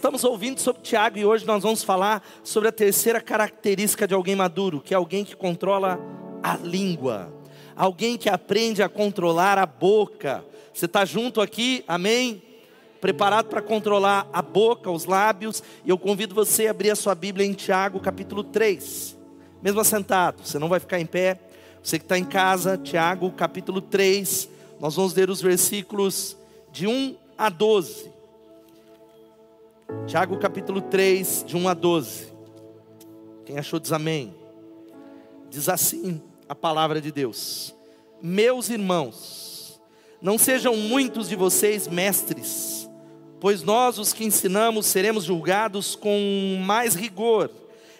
Estamos ouvindo sobre Tiago e hoje nós vamos falar sobre a terceira característica de alguém maduro, que é alguém que controla a língua, alguém que aprende a controlar a boca. Você está junto aqui? Amém? Preparado para controlar a boca, os lábios, e eu convido você a abrir a sua Bíblia em Tiago, capítulo 3. Mesmo assentado, você não vai ficar em pé. Você que está em casa, Tiago, capítulo 3, nós vamos ler os versículos de 1 a 12. Tiago capítulo 3, de 1 a 12. Quem achou diz amém. Diz assim a palavra de Deus: Meus irmãos, não sejam muitos de vocês mestres, pois nós, os que ensinamos, seremos julgados com mais rigor.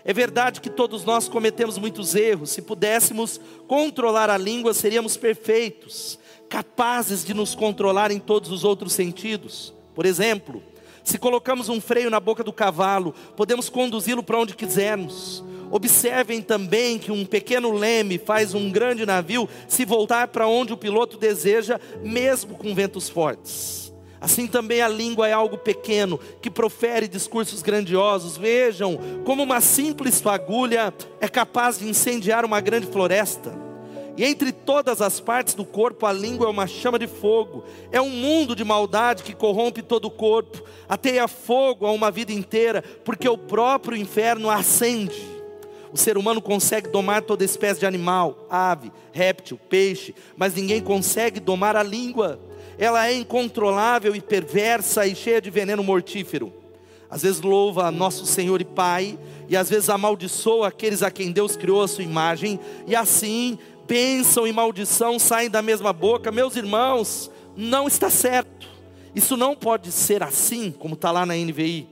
É verdade que todos nós cometemos muitos erros. Se pudéssemos controlar a língua, seríamos perfeitos, capazes de nos controlar em todos os outros sentidos. Por exemplo, se colocamos um freio na boca do cavalo, podemos conduzi-lo para onde quisermos. Observem também que um pequeno leme faz um grande navio se voltar para onde o piloto deseja, mesmo com ventos fortes. Assim também a língua é algo pequeno que profere discursos grandiosos. Vejam como uma simples fagulha é capaz de incendiar uma grande floresta. E entre todas as partes do corpo, a língua é uma chama de fogo. É um mundo de maldade que corrompe todo o corpo, ateia fogo a uma vida inteira, porque o próprio inferno acende. O ser humano consegue domar toda espécie de animal, ave, réptil, peixe, mas ninguém consegue domar a língua. Ela é incontrolável e perversa e cheia de veneno mortífero. Às vezes louva nosso Senhor e Pai, e às vezes amaldiçoa aqueles a quem Deus criou a sua imagem, e assim bênção e maldição saem da mesma boca, meus irmãos, não está certo. Isso não pode ser assim, como está lá na NVI.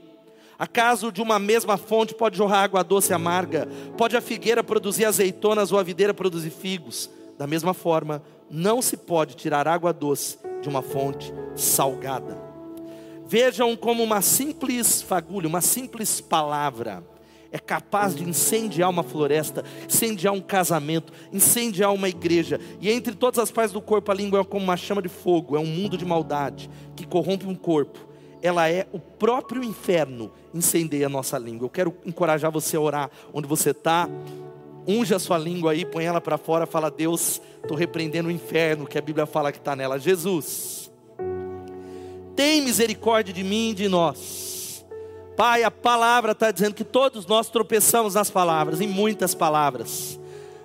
Acaso de uma mesma fonte pode jorrar água doce e amarga? Pode a figueira produzir azeitonas ou a videira produzir figos? Da mesma forma, não se pode tirar água doce de uma fonte salgada. Vejam como uma simples fagulha, uma simples palavra, é capaz de incendiar uma floresta, incendiar um casamento, incendiar uma igreja. E entre todas as partes do corpo, a língua é como uma chama de fogo, é um mundo de maldade que corrompe um corpo. Ela é o próprio inferno, incendeia a nossa língua. Eu quero encorajar você a orar onde você está. Unge a sua língua aí, põe ela para fora, fala: Deus, estou repreendendo o inferno que a Bíblia fala que está nela. Jesus, tem misericórdia de mim e de nós Pai, a palavra está dizendo que todos nós tropeçamos nas palavras, em muitas palavras.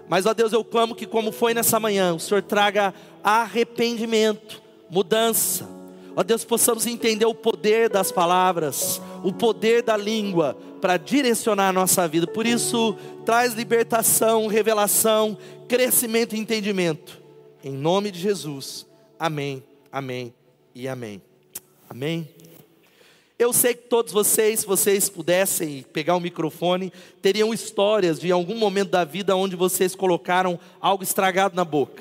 Mas, ó Deus, eu clamo que, como foi nessa manhã, o Senhor traga arrependimento, mudança. Ó Deus, possamos entender o poder das palavras, o poder da língua para direcionar a nossa vida. Por isso, traz libertação, revelação, crescimento e entendimento. Em nome de Jesus. Amém, amém e amém. Amém. Eu sei que todos vocês, se vocês pudessem pegar o microfone, teriam histórias de algum momento da vida onde vocês colocaram algo estragado na boca.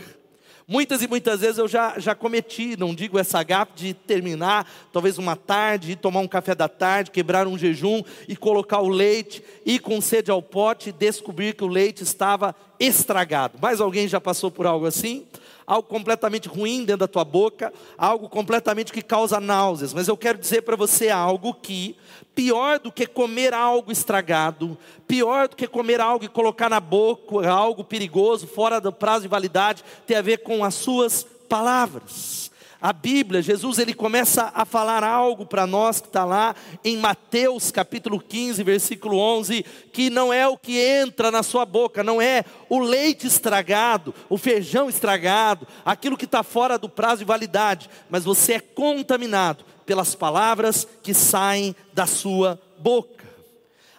Muitas e muitas vezes eu já, já cometi, não digo essa gafe de terminar, talvez uma tarde, tomar um café da tarde, quebrar um jejum e colocar o leite, ir com sede ao pote e descobrir que o leite estava estragado. Mais alguém já passou por algo assim? Algo completamente ruim dentro da tua boca, algo completamente que causa náuseas. Mas eu quero dizer para você algo que, pior do que comer algo estragado, pior do que comer algo e colocar na boca algo perigoso, fora do prazo de validade, tem a ver com as suas palavras a Bíblia, Jesus ele começa a falar algo para nós que está lá em Mateus capítulo 15, versículo 11, que não é o que entra na sua boca, não é o leite estragado, o feijão estragado, aquilo que está fora do prazo de validade, mas você é contaminado pelas palavras que saem da sua boca.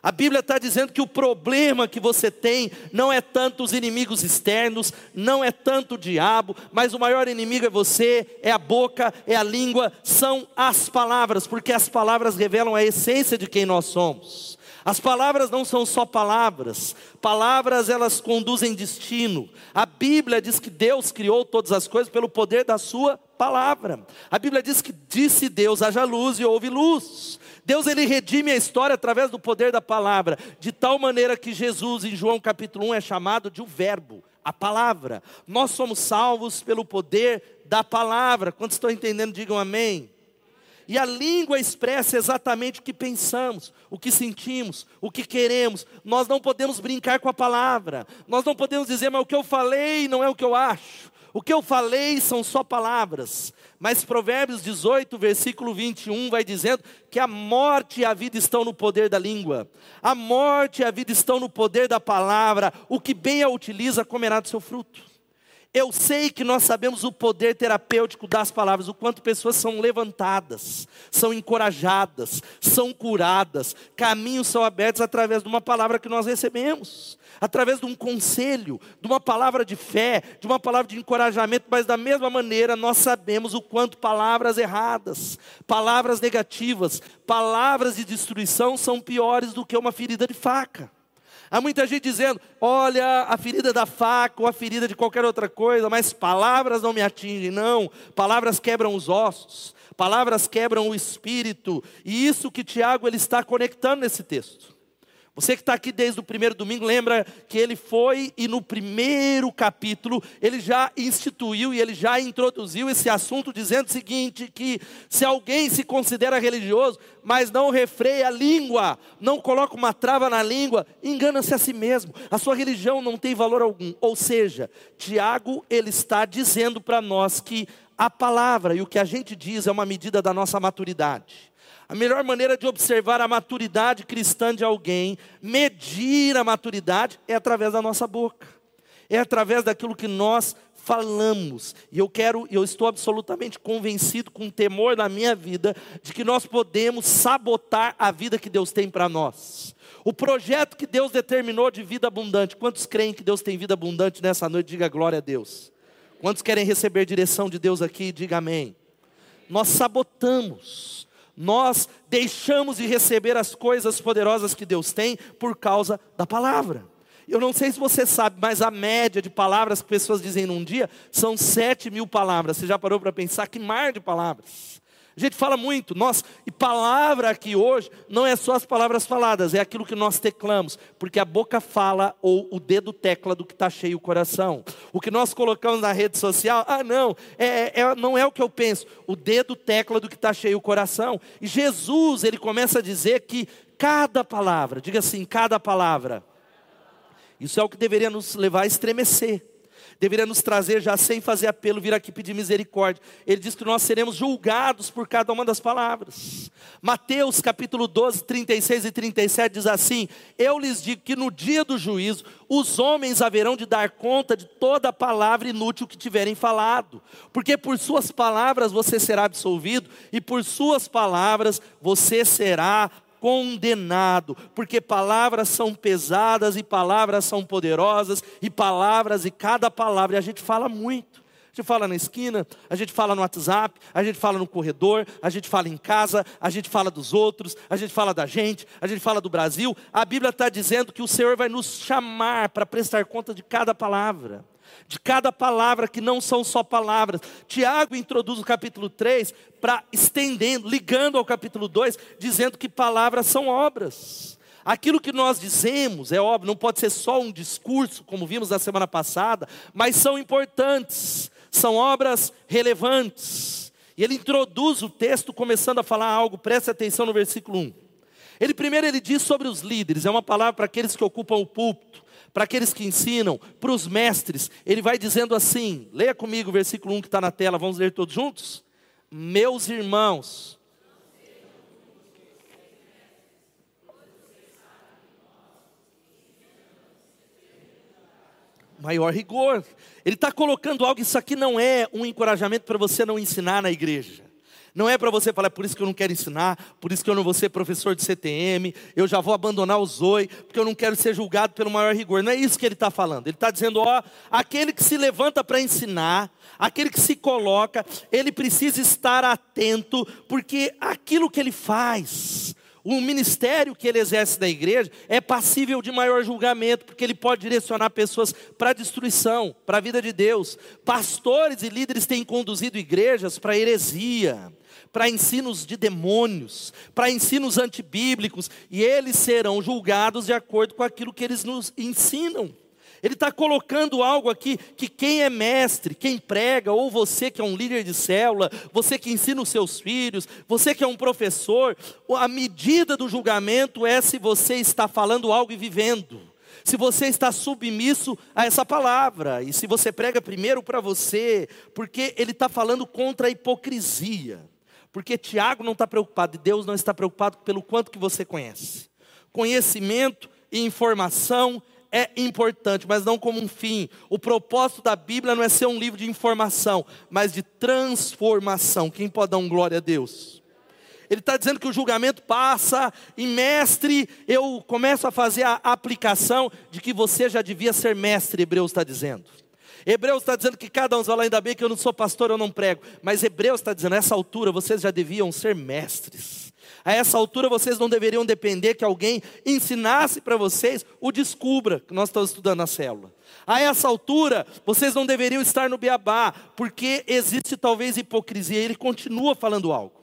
A Bíblia está dizendo que o problema que você tem não é tanto os inimigos externos, não é tanto o diabo, mas o maior inimigo é você, é a boca, é a língua, são as palavras, porque as palavras revelam a essência de quem nós somos. As palavras não são só palavras, palavras elas conduzem destino. A Bíblia diz que Deus criou todas as coisas pelo poder da Sua palavra. A Bíblia diz que disse Deus: haja luz e houve luz. Deus ele redime a história através do poder da palavra, de tal maneira que Jesus em João capítulo 1 é chamado de o verbo, a palavra. Nós somos salvos pelo poder da palavra. Quantos estão entendendo, digam amém. E a língua expressa exatamente o que pensamos, o que sentimos, o que queremos. Nós não podemos brincar com a palavra. Nós não podemos dizer, mas o que eu falei não é o que eu acho. O que eu falei são só palavras. Mas Provérbios 18, versículo 21 vai dizendo que a morte e a vida estão no poder da língua. A morte e a vida estão no poder da palavra. O que bem a utiliza comerá do seu fruto. Eu sei que nós sabemos o poder terapêutico das palavras, o quanto pessoas são levantadas, são encorajadas, são curadas, caminhos são abertos através de uma palavra que nós recebemos, através de um conselho, de uma palavra de fé, de uma palavra de encorajamento, mas da mesma maneira nós sabemos o quanto palavras erradas, palavras negativas, palavras de destruição são piores do que uma ferida de faca. Há muita gente dizendo: olha, a ferida da faca ou a ferida de qualquer outra coisa, mas palavras não me atingem. Não, palavras quebram os ossos, palavras quebram o espírito, e isso que Tiago ele está conectando nesse texto. Você que está aqui desde o primeiro domingo, lembra que ele foi e no primeiro capítulo ele já instituiu e ele já introduziu esse assunto, dizendo o seguinte: que se alguém se considera religioso, mas não refreia a língua, não coloca uma trava na língua, engana-se a si mesmo, a sua religião não tem valor algum. Ou seja, Tiago ele está dizendo para nós que a palavra e o que a gente diz é uma medida da nossa maturidade. A melhor maneira de observar a maturidade cristã de alguém, medir a maturidade, é através da nossa boca, é através daquilo que nós falamos. E eu quero, eu estou absolutamente convencido, com temor na minha vida, de que nós podemos sabotar a vida que Deus tem para nós. O projeto que Deus determinou de vida abundante. Quantos creem que Deus tem vida abundante nessa noite? Diga glória a Deus. Quantos querem receber direção de Deus aqui? Diga amém. Nós sabotamos nós deixamos de receber as coisas poderosas que Deus tem por causa da palavra. Eu não sei se você sabe, mas a média de palavras que pessoas dizem num dia são sete mil palavras. Você já parou para pensar que mar de palavras? A gente fala muito, nós, e palavra aqui hoje não é só as palavras faladas, é aquilo que nós teclamos, porque a boca fala ou o dedo tecla do que está cheio o coração. O que nós colocamos na rede social, ah, não, é, é, não é o que eu penso, o dedo tecla do que está cheio o coração. E Jesus, ele começa a dizer que cada palavra, diga assim, cada palavra, isso é o que deveria nos levar a estremecer deveria nos trazer já sem fazer apelo, vir aqui pedir misericórdia. Ele diz que nós seremos julgados por cada uma das palavras. Mateus capítulo 12, 36 e 37 diz assim: Eu lhes digo que no dia do juízo os homens haverão de dar conta de toda palavra inútil que tiverem falado, porque por suas palavras você será absolvido e por suas palavras você será condenado, porque palavras são pesadas e palavras são poderosas, e palavras e cada palavra, e a gente fala muito. A gente fala na esquina, a gente fala no WhatsApp, a gente fala no corredor, a gente fala em casa, a gente fala dos outros, a gente fala da gente, a gente fala do Brasil. A Bíblia está dizendo que o Senhor vai nos chamar para prestar conta de cada palavra de cada palavra que não são só palavras. Tiago introduz o capítulo 3 para estendendo, ligando ao capítulo 2, dizendo que palavras são obras. Aquilo que nós dizemos, é óbvio, não pode ser só um discurso, como vimos na semana passada, mas são importantes, são obras relevantes. E ele introduz o texto começando a falar algo, preste atenção no versículo 1. Ele primeiro ele diz sobre os líderes, é uma palavra para aqueles que ocupam o púlpito para aqueles que ensinam, para os mestres, ele vai dizendo assim: leia comigo o versículo 1 que está na tela, vamos ler todos juntos? Meus irmãos, maior rigor. Ele está colocando algo, isso aqui não é um encorajamento para você não ensinar na igreja. Não é para você falar, é por isso que eu não quero ensinar, por isso que eu não vou ser professor de CTM, eu já vou abandonar o ZOI, porque eu não quero ser julgado pelo maior rigor. Não é isso que ele está falando. Ele está dizendo, ó, aquele que se levanta para ensinar, aquele que se coloca, ele precisa estar atento, porque aquilo que ele faz, o ministério que ele exerce na igreja é passível de maior julgamento, porque ele pode direcionar pessoas para a destruição, para a vida de Deus. Pastores e líderes têm conduzido igrejas para heresia, para ensinos de demônios, para ensinos antibíblicos, e eles serão julgados de acordo com aquilo que eles nos ensinam. Ele está colocando algo aqui que quem é mestre, quem prega, ou você que é um líder de célula, você que ensina os seus filhos, você que é um professor, a medida do julgamento é se você está falando algo e vivendo. Se você está submisso a essa palavra, e se você prega primeiro para você, porque ele está falando contra a hipocrisia. Porque Tiago não está preocupado, e Deus não está preocupado pelo quanto que você conhece. Conhecimento e informação é importante, mas não como um fim. O propósito da Bíblia não é ser um livro de informação, mas de transformação. Quem pode dar um glória a Deus? Ele está dizendo que o julgamento passa, e mestre, eu começo a fazer a aplicação de que você já devia ser mestre, Hebreus está dizendo. Hebreus está dizendo que cada um fala, ainda bem que eu não sou pastor, eu não prego. Mas Hebreus está dizendo, nessa altura vocês já deviam ser mestres. A essa altura vocês não deveriam depender que alguém ensinasse para vocês o descubra, que nós estamos estudando na célula. A essa altura vocês não deveriam estar no beabá, porque existe talvez hipocrisia. Ele continua falando algo.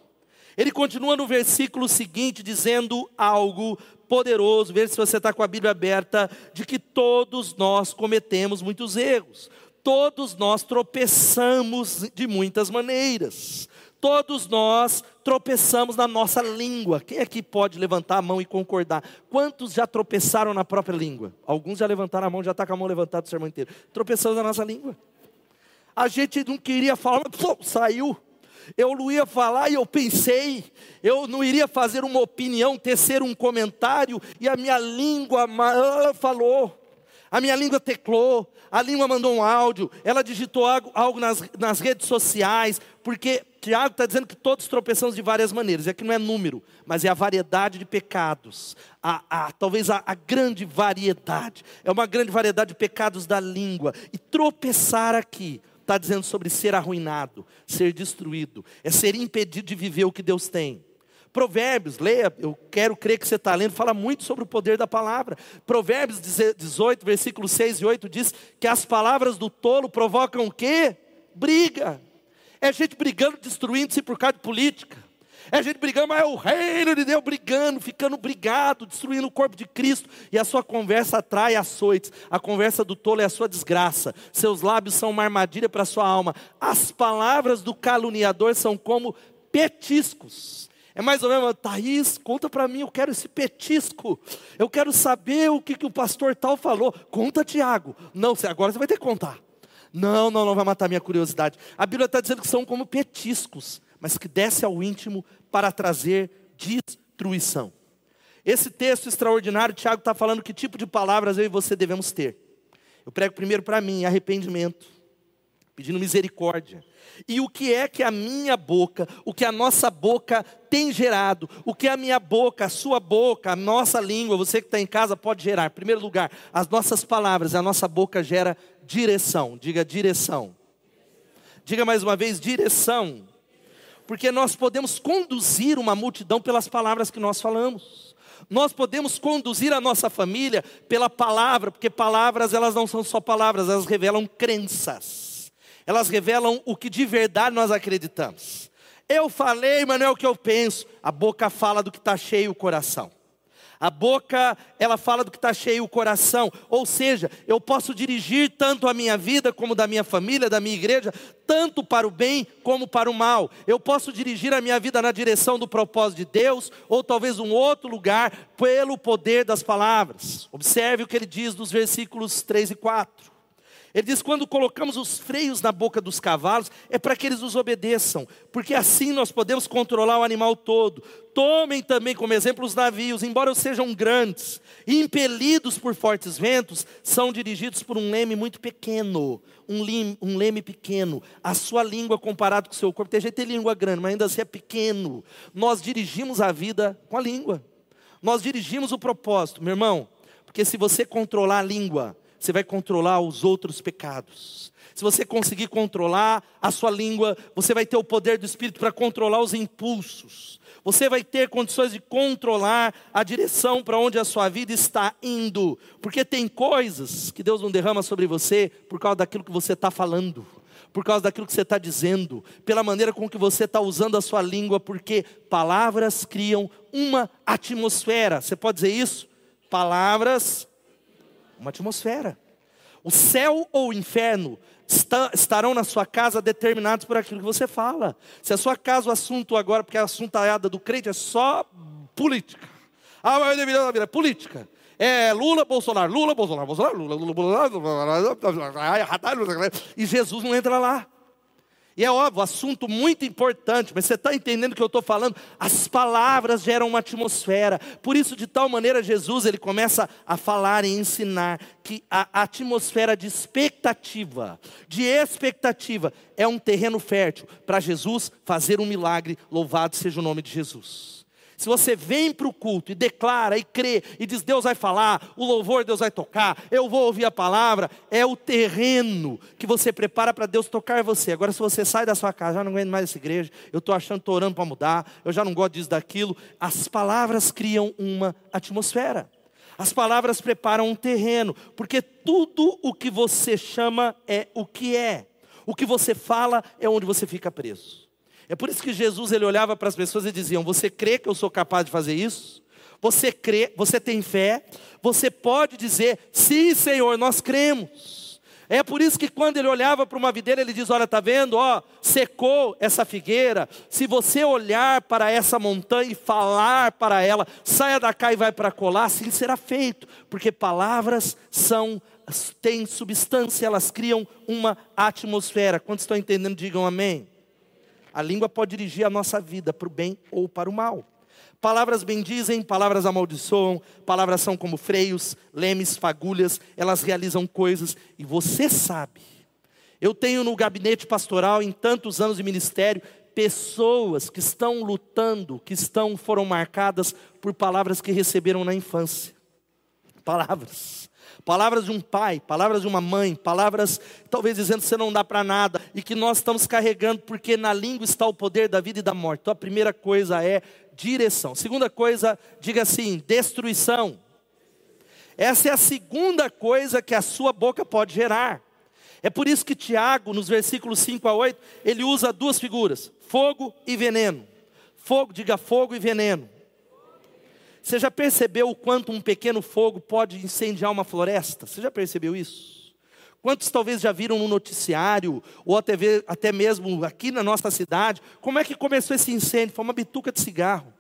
Ele continua no versículo seguinte dizendo algo poderoso, veja se você está com a Bíblia aberta, de que todos nós cometemos muitos erros, todos nós tropeçamos de muitas maneiras. Todos nós tropeçamos na nossa língua. Quem aqui pode levantar a mão e concordar? Quantos já tropeçaram na própria língua? Alguns já levantaram a mão, já está com a mão levantada o sermão inteiro. Tropeçamos na nossa língua. A gente não queria falar, mas pô, saiu. Eu não ia falar e eu pensei, eu não iria fazer uma opinião, tecer um comentário, e a minha língua falou. A minha língua teclou, a língua mandou um áudio, ela digitou algo, algo nas, nas redes sociais, porque Tiago está dizendo que todos tropeçamos de várias maneiras. É que não é número, mas é a variedade de pecados. A, a, talvez a, a grande variedade. É uma grande variedade de pecados da língua. E tropeçar aqui está dizendo sobre ser arruinado, ser destruído, é ser impedido de viver o que Deus tem. Provérbios, leia, eu quero crer que você está lendo, fala muito sobre o poder da palavra. Provérbios 18, versículos 6 e 8 diz que as palavras do tolo provocam o quê? Briga. É gente brigando, destruindo-se por causa de política. É gente brigando, mas é o reino de Deus brigando, ficando brigado, destruindo o corpo de Cristo. E a sua conversa atrai açoites. A conversa do tolo é a sua desgraça. Seus lábios são uma armadilha para a sua alma. As palavras do caluniador são como petiscos é mais ou menos, Thaís, conta para mim, eu quero esse petisco. Eu quero saber o que, que o pastor tal falou. Conta, Tiago. Não, agora você vai ter que contar. Não, não, não vai matar minha curiosidade. A Bíblia está dizendo que são como petiscos, mas que desce ao íntimo para trazer destruição. Esse texto extraordinário, Tiago está falando que tipo de palavras eu e você devemos ter. Eu prego primeiro para mim, arrependimento, pedindo misericórdia. E o que é que a minha boca, o que a nossa boca tem gerado, o que a minha boca, a sua boca, a nossa língua, você que está em casa pode gerar. Em primeiro lugar, as nossas palavras, a nossa boca gera direção. Diga direção. Diga mais uma vez, direção. Porque nós podemos conduzir uma multidão pelas palavras que nós falamos. Nós podemos conduzir a nossa família pela palavra, porque palavras elas não são só palavras, elas revelam crenças elas revelam o que de verdade nós acreditamos. Eu falei, mas não é o que eu penso. A boca fala do que está cheio o coração. A boca, ela fala do que está cheio o coração. Ou seja, eu posso dirigir tanto a minha vida, como da minha família, da minha igreja, tanto para o bem como para o mal. Eu posso dirigir a minha vida na direção do propósito de Deus, ou talvez um outro lugar, pelo poder das palavras. Observe o que ele diz nos versículos 3 e 4. Ele diz: quando colocamos os freios na boca dos cavalos, é para que eles nos obedeçam, porque assim nós podemos controlar o animal todo. Tomem também como exemplo os navios, embora sejam grandes, impelidos por fortes ventos, são dirigidos por um leme muito pequeno, um leme, um leme pequeno. A sua língua comparado com o seu corpo, tem gente que tem língua grande, mas ainda assim é pequeno. Nós dirigimos a vida com a língua. Nós dirigimos o propósito, meu irmão, porque se você controlar a língua, você vai controlar os outros pecados. Se você conseguir controlar a sua língua, você vai ter o poder do Espírito para controlar os impulsos. Você vai ter condições de controlar a direção para onde a sua vida está indo. Porque tem coisas que Deus não derrama sobre você por causa daquilo que você está falando por causa daquilo que você está dizendo, pela maneira com que você está usando a sua língua, porque palavras criam uma atmosfera. Você pode dizer isso? Palavras uma atmosfera. O céu ou o inferno estarão na sua casa determinados por aquilo que você fala. Se a sua casa, o assunto agora, porque a assuntada do crente é só política. Ah, mas é política. É Lula, Bolsonaro, Lula, Bolsonaro, Bolsonaro, Lula, Lula, Bolsonaro. E Jesus não entra lá. E é óbvio, assunto muito importante, mas você está entendendo o que eu estou falando? As palavras geram uma atmosfera. Por isso, de tal maneira, Jesus ele começa a falar e ensinar que a atmosfera de expectativa, de expectativa, é um terreno fértil para Jesus fazer um milagre. Louvado seja o nome de Jesus. Se você vem para o culto e declara e crê e diz Deus vai falar, o louvor Deus vai tocar, eu vou ouvir a palavra, é o terreno que você prepara para Deus tocar você. Agora, se você sai da sua casa, já não aguento mais essa igreja, eu estou achando, estou orando para mudar, eu já não gosto disso, daquilo, as palavras criam uma atmosfera. As palavras preparam um terreno, porque tudo o que você chama é o que é. O que você fala é onde você fica preso. É por isso que Jesus ele olhava para as pessoas e dizia: Você crê que eu sou capaz de fazer isso? Você crê, você tem fé? Você pode dizer: Sim, Senhor, nós cremos. É por isso que quando ele olhava para uma videira, ele diz: Olha, está vendo? Ó, secou essa figueira. Se você olhar para essa montanha e falar para ela, saia da cá e vai para colar, assim será feito, porque palavras são têm substância, elas criam uma atmosfera. Quantos estão entendendo? Digam amém. A língua pode dirigir a nossa vida para o bem ou para o mal. Palavras bendizem, palavras amaldiçoam, palavras são como freios, lemes, fagulhas, elas realizam coisas e você sabe. Eu tenho no gabinete pastoral, em tantos anos de ministério, pessoas que estão lutando, que estão foram marcadas por palavras que receberam na infância. Palavras palavras de um pai, palavras de uma mãe, palavras talvez dizendo que você não dá para nada e que nós estamos carregando porque na língua está o poder da vida e da morte. Então a primeira coisa é direção. Segunda coisa, diga assim, destruição. Essa é a segunda coisa que a sua boca pode gerar. É por isso que Tiago, nos versículos 5 a 8, ele usa duas figuras: fogo e veneno. Fogo, diga fogo e veneno. Você já percebeu o quanto um pequeno fogo pode incendiar uma floresta? Você já percebeu isso? Quantos talvez já viram no noticiário, ou até, até mesmo aqui na nossa cidade, como é que começou esse incêndio? Foi uma bituca de cigarro.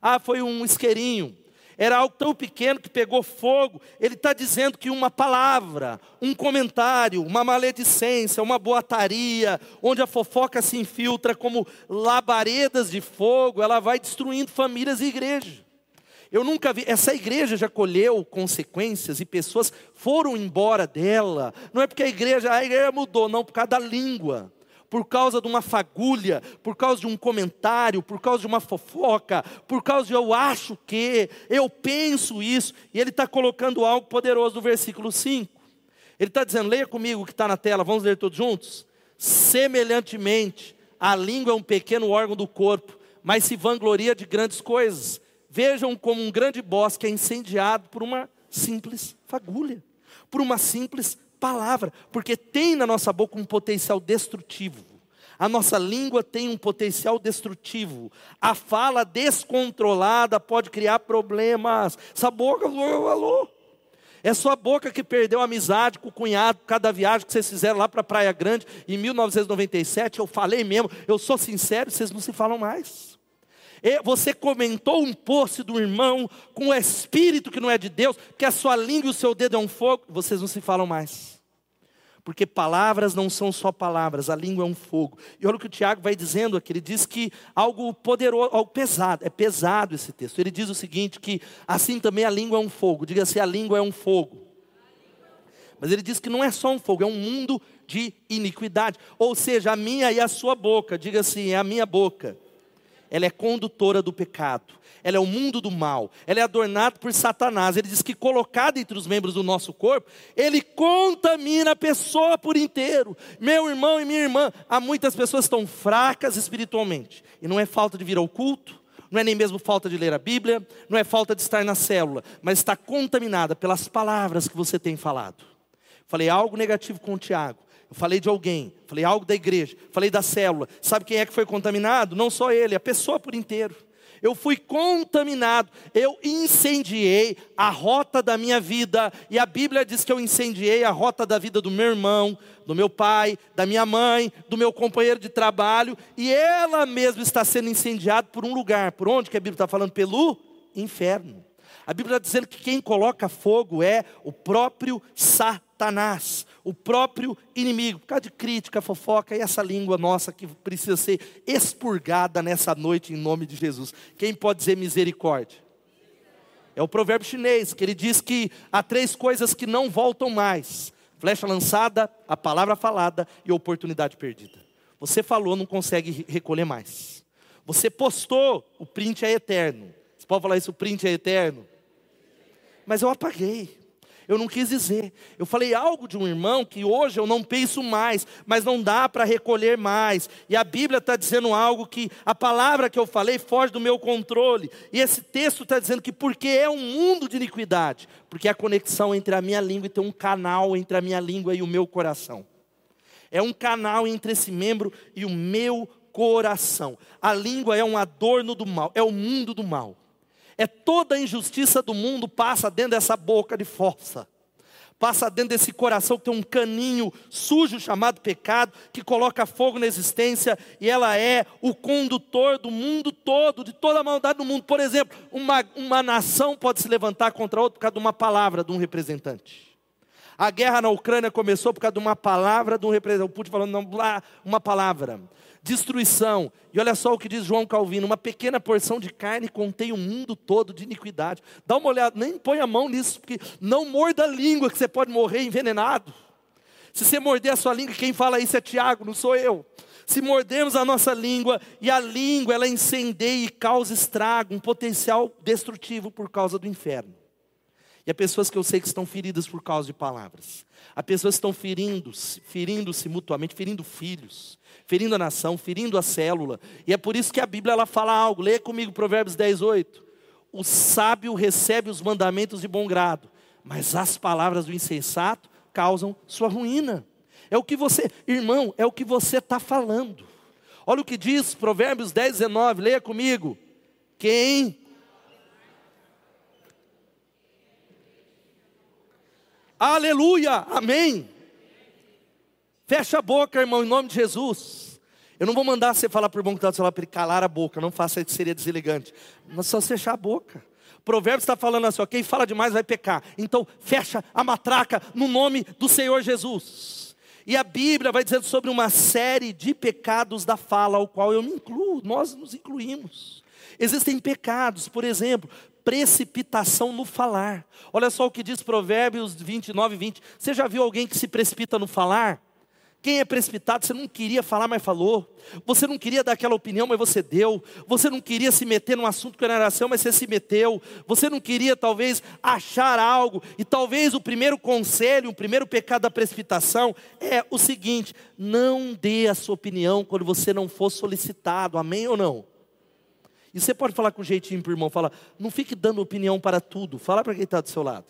Ah, foi um isqueirinho. Era algo tão pequeno que pegou fogo. Ele está dizendo que uma palavra, um comentário, uma maledicência, uma boataria, onde a fofoca se infiltra como labaredas de fogo, ela vai destruindo famílias e igrejas. Eu nunca vi, essa igreja já colheu consequências e pessoas foram embora dela. Não é porque a igreja, a igreja mudou, não, por causa da língua. Por causa de uma fagulha, por causa de um comentário, por causa de uma fofoca, por causa de eu acho que, eu penso isso, e ele está colocando algo poderoso no versículo 5. Ele está dizendo, leia comigo o que está na tela, vamos ler todos juntos? Semelhantemente, a língua é um pequeno órgão do corpo, mas se vangloria de grandes coisas Vejam como um grande bosque é incendiado por uma simples fagulha, por uma simples palavra, porque tem na nossa boca um potencial destrutivo. A nossa língua tem um potencial destrutivo. A fala descontrolada pode criar problemas. Essa boca falou. É sua boca que perdeu a amizade com o cunhado, cada viagem que vocês fizeram lá para Praia Grande em 1997. Eu falei mesmo, eu sou sincero, vocês não se falam mais. Você comentou um post do irmão com o espírito que não é de Deus, que a sua língua e o seu dedo é um fogo, vocês não se falam mais. Porque palavras não são só palavras, a língua é um fogo. E olha o que o Tiago vai dizendo aqui, ele diz que algo poderoso, algo pesado, é pesado esse texto. Ele diz o seguinte, que assim também a língua é um fogo, diga assim, a língua é um fogo. Mas ele diz que não é só um fogo, é um mundo de iniquidade. Ou seja, a minha e a sua boca, diga assim, é a minha boca ela é condutora do pecado, ela é o mundo do mal, ela é adornada por Satanás. Ele diz que colocado entre os membros do nosso corpo, ele contamina a pessoa por inteiro. Meu irmão e minha irmã, há muitas pessoas que estão fracas espiritualmente, e não é falta de vir ao culto, não é nem mesmo falta de ler a Bíblia, não é falta de estar na célula, mas está contaminada pelas palavras que você tem falado. Falei algo negativo com o Tiago. Falei de alguém, falei algo da igreja, falei da célula. Sabe quem é que foi contaminado? Não só ele, a pessoa por inteiro. eu fui contaminado, eu incendiei a rota da minha vida, e a Bíblia diz que eu incendiei a rota da vida do meu irmão, do meu pai, da minha mãe, do meu companheiro de trabalho, e ela mesma está sendo incendiada por um lugar, por onde que a Bíblia está falando? Pelo inferno. A Bíblia está dizendo que quem coloca fogo é o próprio Satanás, o próprio inimigo, por causa de crítica, fofoca e essa língua nossa que precisa ser expurgada nessa noite em nome de Jesus. Quem pode dizer misericórdia? É o provérbio chinês, que ele diz que há três coisas que não voltam mais: flecha lançada, a palavra falada e a oportunidade perdida. Você falou, não consegue recolher mais. Você postou, o print é eterno. Você pode falar isso, o print é eterno? mas eu apaguei. Eu não quis dizer. Eu falei algo de um irmão que hoje eu não penso mais, mas não dá para recolher mais. E a Bíblia está dizendo algo que a palavra que eu falei foge do meu controle. E esse texto está dizendo que porque é um mundo de iniquidade, porque a conexão entre a minha língua e tem um canal entre a minha língua e o meu coração. É um canal entre esse membro e o meu coração. A língua é um adorno do mal, é o mundo do mal. É toda a injustiça do mundo passa dentro dessa boca de força. Passa dentro desse coração que tem um caninho sujo chamado pecado, que coloca fogo na existência, e ela é o condutor do mundo todo, de toda a maldade do mundo. Por exemplo, uma, uma nação pode se levantar contra outra por causa de uma palavra de um representante. A guerra na Ucrânia começou por causa de uma palavra de um representante. O Putin falando, não, uma palavra destruição. E olha só o que diz João Calvino: uma pequena porção de carne contém o mundo todo de iniquidade. Dá uma olhada, nem põe a mão nisso, porque não morda a língua, que você pode morrer envenenado. Se você morder a sua língua, quem fala isso é Tiago, não sou eu. Se mordermos a nossa língua, e a língua ela incendeia e causa estrago, um potencial destrutivo por causa do inferno. E há pessoas que eu sei que estão feridas por causa de palavras. Há pessoas que estão ferindo-se, ferindo-se mutuamente, ferindo filhos, ferindo a nação, ferindo a célula. E é por isso que a Bíblia ela fala algo. Leia comigo Provérbios 10, 8. O sábio recebe os mandamentos de bom grado, mas as palavras do insensato causam sua ruína. É o que você, irmão, é o que você está falando. Olha o que diz Provérbios 10, 19, leia comigo. Quem Aleluia, amém. Fecha a boca, irmão, em nome de Jesus. Eu não vou mandar você falar para o irmão que está do seu lado para ele calar a boca, não faça isso, seria deselegante. Mas só fechar a boca. Provérbios está falando assim: quem fala demais vai pecar. Então, fecha a matraca no nome do Senhor Jesus. E a Bíblia vai dizendo sobre uma série de pecados da fala, ao qual eu me incluo, nós nos incluímos. Existem pecados, por exemplo, precipitação no falar. Olha só o que diz Provérbios 29, 20. Você já viu alguém que se precipita no falar? Quem é precipitado, você não queria falar, mas falou. Você não queria dar aquela opinião, mas você deu. Você não queria se meter num assunto que era seu, mas você se meteu. Você não queria, talvez, achar algo. E talvez o primeiro conselho, o primeiro pecado da precipitação é o seguinte: não dê a sua opinião quando você não for solicitado. Amém ou não? E você pode falar com jeitinho para o irmão, fala, não fique dando opinião para tudo, fala para quem está do seu lado.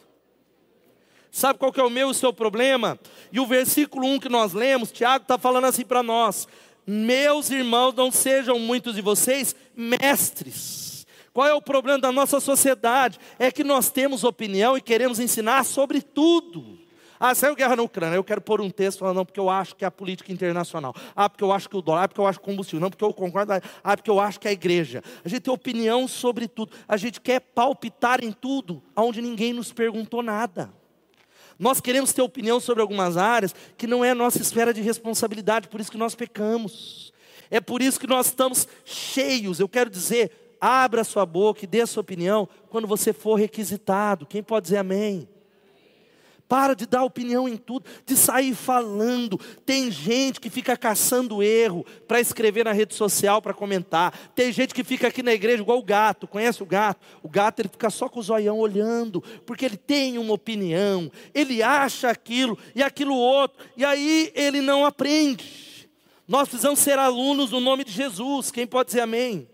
Sabe qual que é o meu e o seu problema? E o versículo 1 que nós lemos, Tiago está falando assim para nós: Meus irmãos, não sejam muitos de vocês mestres. Qual é o problema da nossa sociedade? É que nós temos opinião e queremos ensinar sobre tudo. Ah, saiu guerra na Ucrânia, eu quero pôr um texto falando, não, porque eu acho que é a política internacional. Ah, porque eu acho que o dólar, ah, porque eu acho que o combustível, não, porque eu concordo, ah, porque eu acho que é a igreja. A gente tem opinião sobre tudo. A gente quer palpitar em tudo, onde ninguém nos perguntou nada. Nós queremos ter opinião sobre algumas áreas que não é a nossa esfera de responsabilidade, por isso que nós pecamos. É por isso que nós estamos cheios. Eu quero dizer, abra sua boca e dê a sua opinião quando você for requisitado. Quem pode dizer amém? Para de dar opinião em tudo, de sair falando. Tem gente que fica caçando erro para escrever na rede social, para comentar. Tem gente que fica aqui na igreja igual o gato. Conhece o gato? O gato ele fica só com o zoião olhando, porque ele tem uma opinião. Ele acha aquilo e aquilo outro, e aí ele não aprende. Nós precisamos ser alunos no nome de Jesus. Quem pode dizer amém?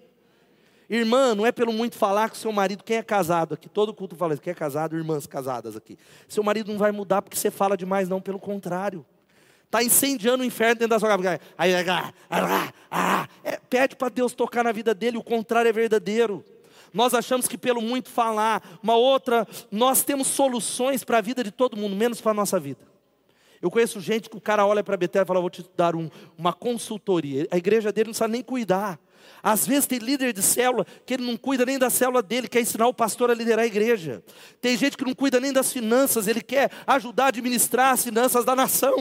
Irmã, não é pelo muito falar com seu marido, quem é casado aqui, todo culto fala isso, quem é casado, irmãs casadas aqui. Seu marido não vai mudar porque você fala demais, não, pelo contrário. Está incendiando o inferno dentro da sua casa. Aí, é, pede para Deus tocar na vida dele, o contrário é verdadeiro. Nós achamos que pelo muito falar, uma outra, nós temos soluções para a vida de todo mundo, menos para a nossa vida. Eu conheço gente que o cara olha para a Betel e fala: Vou te dar um, uma consultoria. A igreja dele não sabe nem cuidar. Às vezes tem líder de célula que ele não cuida nem da célula dele, quer ensinar o pastor a liderar a igreja. Tem gente que não cuida nem das finanças, ele quer ajudar a administrar as finanças da nação.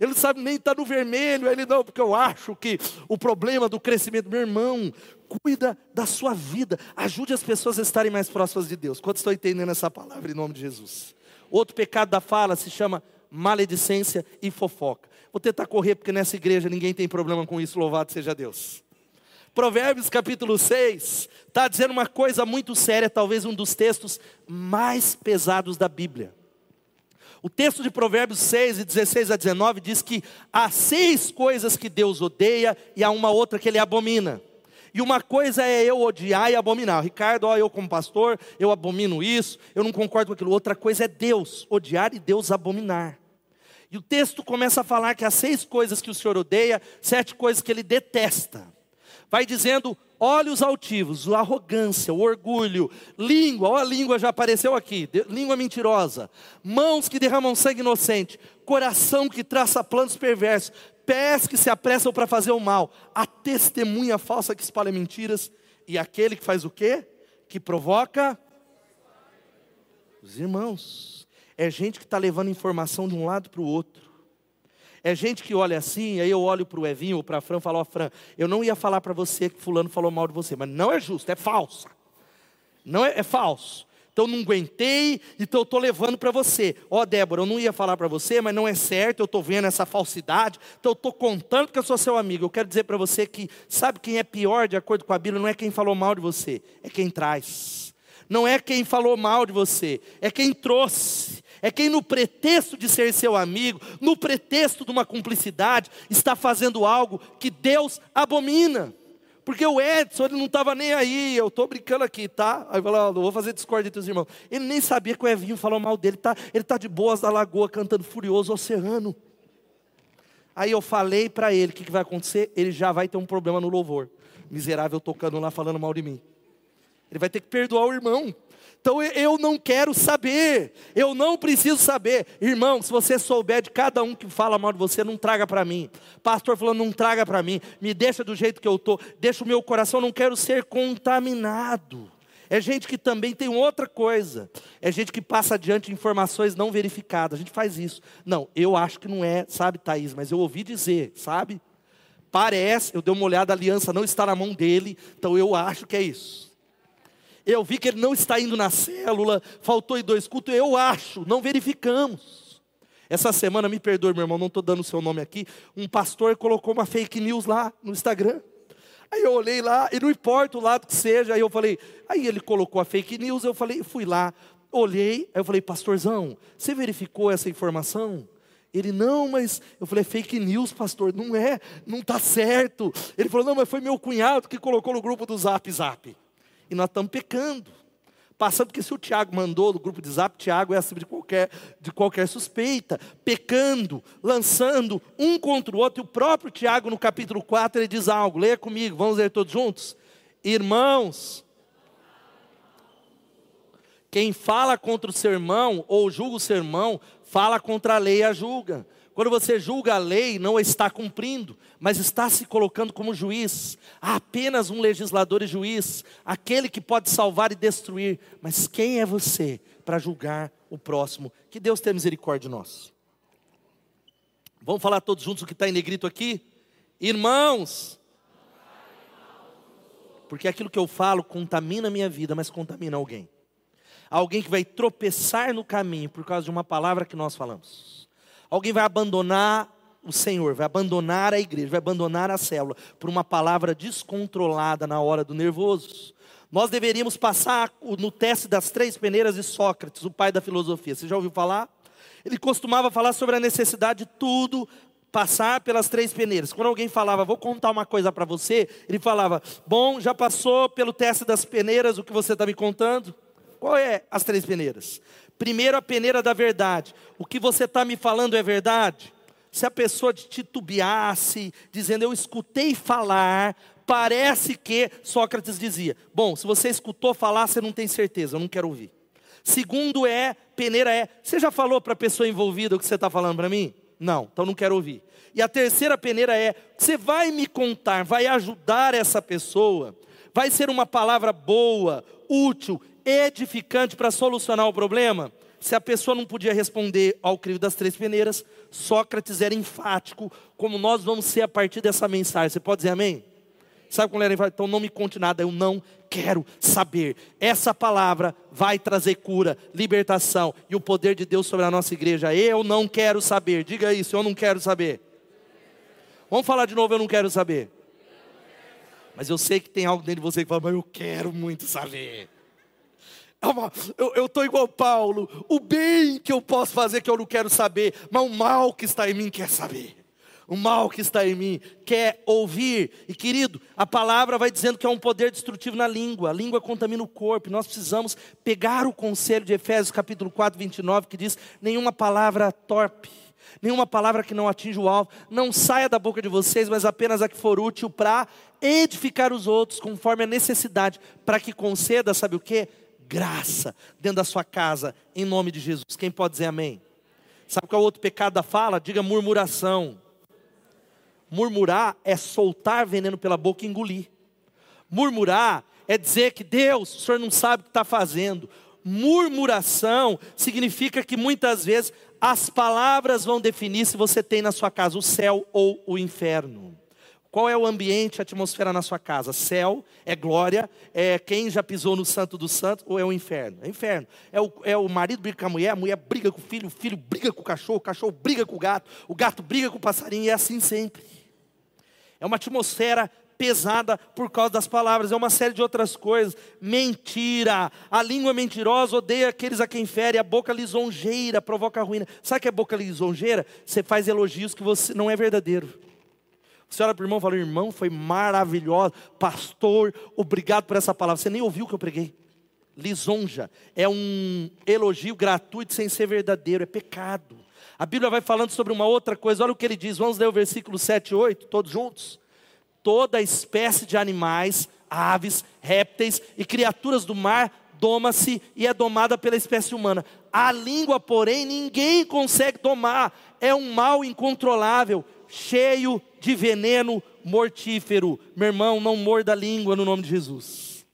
Ele não sabe nem estar tá no vermelho, ele não, porque eu acho que o problema do crescimento, meu irmão, cuida da sua vida, ajude as pessoas a estarem mais próximas de Deus. Quantos estão entendendo essa palavra em nome de Jesus? Outro pecado da fala se chama maledicência e fofoca. Vou tentar correr, porque nessa igreja ninguém tem problema com isso, louvado seja Deus. Provérbios capítulo 6 está dizendo uma coisa muito séria, talvez um dos textos mais pesados da Bíblia. O texto de Provérbios 6, de 16 a 19, diz que há seis coisas que Deus odeia e há uma outra que ele abomina. E uma coisa é eu odiar e abominar. Ricardo, ó, eu como pastor, eu abomino isso, eu não concordo com aquilo. Outra coisa é Deus odiar e Deus abominar. E o texto começa a falar que há seis coisas que o Senhor odeia, sete coisas que ele detesta. Vai dizendo olhos altivos, a arrogância, o orgulho, língua, ó a língua já apareceu aqui, língua mentirosa, mãos que derramam sangue inocente, coração que traça planos perversos, pés que se apressam para fazer o mal, a testemunha falsa que espalha mentiras, e aquele que faz o quê? Que provoca os irmãos. É gente que está levando informação de um lado para o outro. É gente que olha assim, aí eu olho para o Evinho ou para a Fran e falo, ó oh, Fran, eu não ia falar para você que fulano falou mal de você, mas não é justo, é falsa. Não é, é falso. Então não aguentei, então eu estou levando para você. Ó oh, Débora, eu não ia falar para você, mas não é certo, eu estou vendo essa falsidade, então eu estou contando que eu sou seu amigo. Eu quero dizer para você que, sabe quem é pior de acordo com a Bíblia? Não é quem falou mal de você, é quem traz. Não é quem falou mal de você, é quem trouxe é quem, no pretexto de ser seu amigo, no pretexto de uma cumplicidade, está fazendo algo que Deus abomina. Porque o Edson, ele não estava nem aí, eu estou brincando aqui, tá? Aí eu vou fazer discórdia entre os irmãos. Ele nem sabia que o Evinho falou mal dele, tá? ele está de boas da lagoa, cantando furioso oceano. Aí eu falei para ele, o que, que vai acontecer? Ele já vai ter um problema no louvor. Miserável tocando lá, falando mal de mim. Ele vai ter que perdoar o irmão. Então eu não quero saber, eu não preciso saber. Irmão, se você souber de cada um que fala mal de você, não traga para mim. Pastor falando, não traga para mim, me deixa do jeito que eu estou, deixa o meu coração, não quero ser contaminado. É gente que também tem outra coisa. É gente que passa adiante informações não verificadas. A gente faz isso. Não, eu acho que não é, sabe, Thaís, mas eu ouvi dizer, sabe? Parece, eu dei uma olhada, a aliança não está na mão dele, então eu acho que é isso. Eu vi que ele não está indo na célula, faltou em dois cultos, eu acho, não verificamos. Essa semana, me perdoe, meu irmão, não estou dando o seu nome aqui. Um pastor colocou uma fake news lá no Instagram. Aí eu olhei lá, e não importa o lado que seja, aí eu falei, aí ele colocou a fake news, eu falei, fui lá, olhei, aí eu falei, pastorzão, você verificou essa informação? Ele, não, mas eu falei, é fake news, pastor, não é, não está certo. Ele falou, não, mas foi meu cunhado que colocou no grupo do Zap Zap. E nós estamos pecando. Passando, porque se o Tiago mandou do grupo de zap, Tiago é acima de qualquer, de qualquer suspeita, pecando, lançando um contra o outro, e o próprio Tiago, no capítulo 4, ele diz algo, leia comigo, vamos ler todos juntos. Irmãos, quem fala contra o seu irmão, ou julga o seu irmão, fala contra a lei e a julga. Quando você julga a lei, não a está cumprindo, mas está se colocando como juiz. Há apenas um legislador e juiz, aquele que pode salvar e destruir. Mas quem é você para julgar o próximo? Que Deus tenha misericórdia de nós. Vamos falar todos juntos o que está em negrito aqui? Irmãos, porque aquilo que eu falo contamina a minha vida, mas contamina alguém. Alguém que vai tropeçar no caminho por causa de uma palavra que nós falamos. Alguém vai abandonar o Senhor, vai abandonar a igreja, vai abandonar a célula por uma palavra descontrolada na hora do nervoso. Nós deveríamos passar no teste das três peneiras de Sócrates, o pai da filosofia. Você já ouviu falar? Ele costumava falar sobre a necessidade de tudo passar pelas três peneiras. Quando alguém falava, vou contar uma coisa para você, ele falava, bom, já passou pelo teste das peneiras o que você está me contando? Qual é as três peneiras? Primeiro, a peneira da verdade. O que você está me falando é verdade? se a pessoa titubeasse, dizendo eu escutei falar, parece que Sócrates dizia: Bom, se você escutou falar, você não tem certeza, eu não quero ouvir. Segundo é, peneira é, você já falou para a pessoa envolvida o que você está falando para mim? Não, então não quero ouvir. E a terceira peneira é, você vai me contar, vai ajudar essa pessoa, vai ser uma palavra boa, útil, edificante para solucionar o problema? Se a pessoa não podia responder ao crivo das três peneiras, Sócrates era enfático, como nós vamos ser a partir dessa mensagem. Você pode dizer amém? Sabe quando ele fala, então não me conte nada, eu não quero saber. Essa palavra vai trazer cura, libertação e o poder de Deus sobre a nossa igreja. Eu não quero saber. Diga isso, eu não quero saber. Vamos falar de novo, eu não quero saber. Mas eu sei que tem algo dentro de você que fala, mas eu quero muito saber. Eu estou igual Paulo, o bem que eu posso fazer que eu não quero saber, mas o mal que está em mim quer saber o mal que está em mim, quer ouvir. E querido, a palavra vai dizendo que é um poder destrutivo na língua, a língua contamina o corpo. Nós precisamos pegar o conselho de Efésios capítulo 4, 29, que diz: nenhuma palavra torpe, nenhuma palavra que não atinja o alvo, não saia da boca de vocês, mas apenas a que for útil para edificar os outros, conforme a necessidade, para que conceda, sabe o que? Graça dentro da sua casa, em nome de Jesus. Quem pode dizer amém? Sabe qual é o outro pecado da fala? Diga murmuração. Murmurar é soltar veneno pela boca e engolir. Murmurar é dizer que Deus, o Senhor não sabe o que está fazendo. Murmuração significa que muitas vezes as palavras vão definir se você tem na sua casa o céu ou o inferno. Qual é o ambiente, a atmosfera na sua casa? Céu, é glória, é quem já pisou no santo do santo, ou é o inferno? É inferno. É o, é o marido briga com a mulher, a mulher briga com o filho, o filho briga com o cachorro, o cachorro briga com o gato, o gato briga com o passarinho, e é assim sempre. É uma atmosfera pesada por causa das palavras, é uma série de outras coisas. Mentira, a língua mentirosa odeia aqueles a quem fere, a boca lisonjeira provoca ruína. Sabe o que é boca lisonjeira? Você faz elogios que você não é verdadeiro. Você olha para o irmão e fala: irmão, foi maravilhoso, pastor, obrigado por essa palavra. Você nem ouviu o que eu preguei. Lisonja é um elogio gratuito sem ser verdadeiro, é pecado. A Bíblia vai falando sobre uma outra coisa, olha o que ele diz, vamos ler o versículo 7 e 8, todos juntos. Toda espécie de animais, aves, répteis e criaturas do mar doma-se e é domada pela espécie humana. A língua, porém, ninguém consegue domar, é um mal incontrolável, cheio de veneno mortífero. Meu irmão, não morda a língua no nome de Jesus.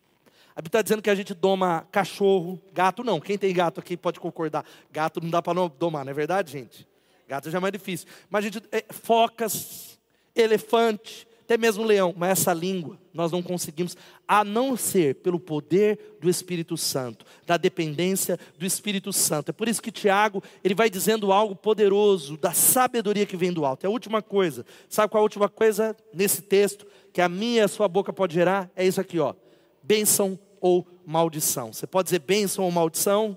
A Bíblia está dizendo que a gente doma cachorro, gato não. Quem tem gato aqui pode concordar. Gato não dá para domar, não é verdade, gente? Gato já é mais difícil. Mas a gente, é, focas, elefante, até mesmo leão. Mas essa língua nós não conseguimos, a não ser pelo poder do Espírito Santo, da dependência do Espírito Santo. É por isso que Tiago, ele vai dizendo algo poderoso, da sabedoria que vem do alto. É a última coisa. Sabe qual a última coisa nesse texto que a minha e a sua boca pode gerar? É isso aqui, ó. Bênção ou maldição. Você pode dizer bênção ou maldição?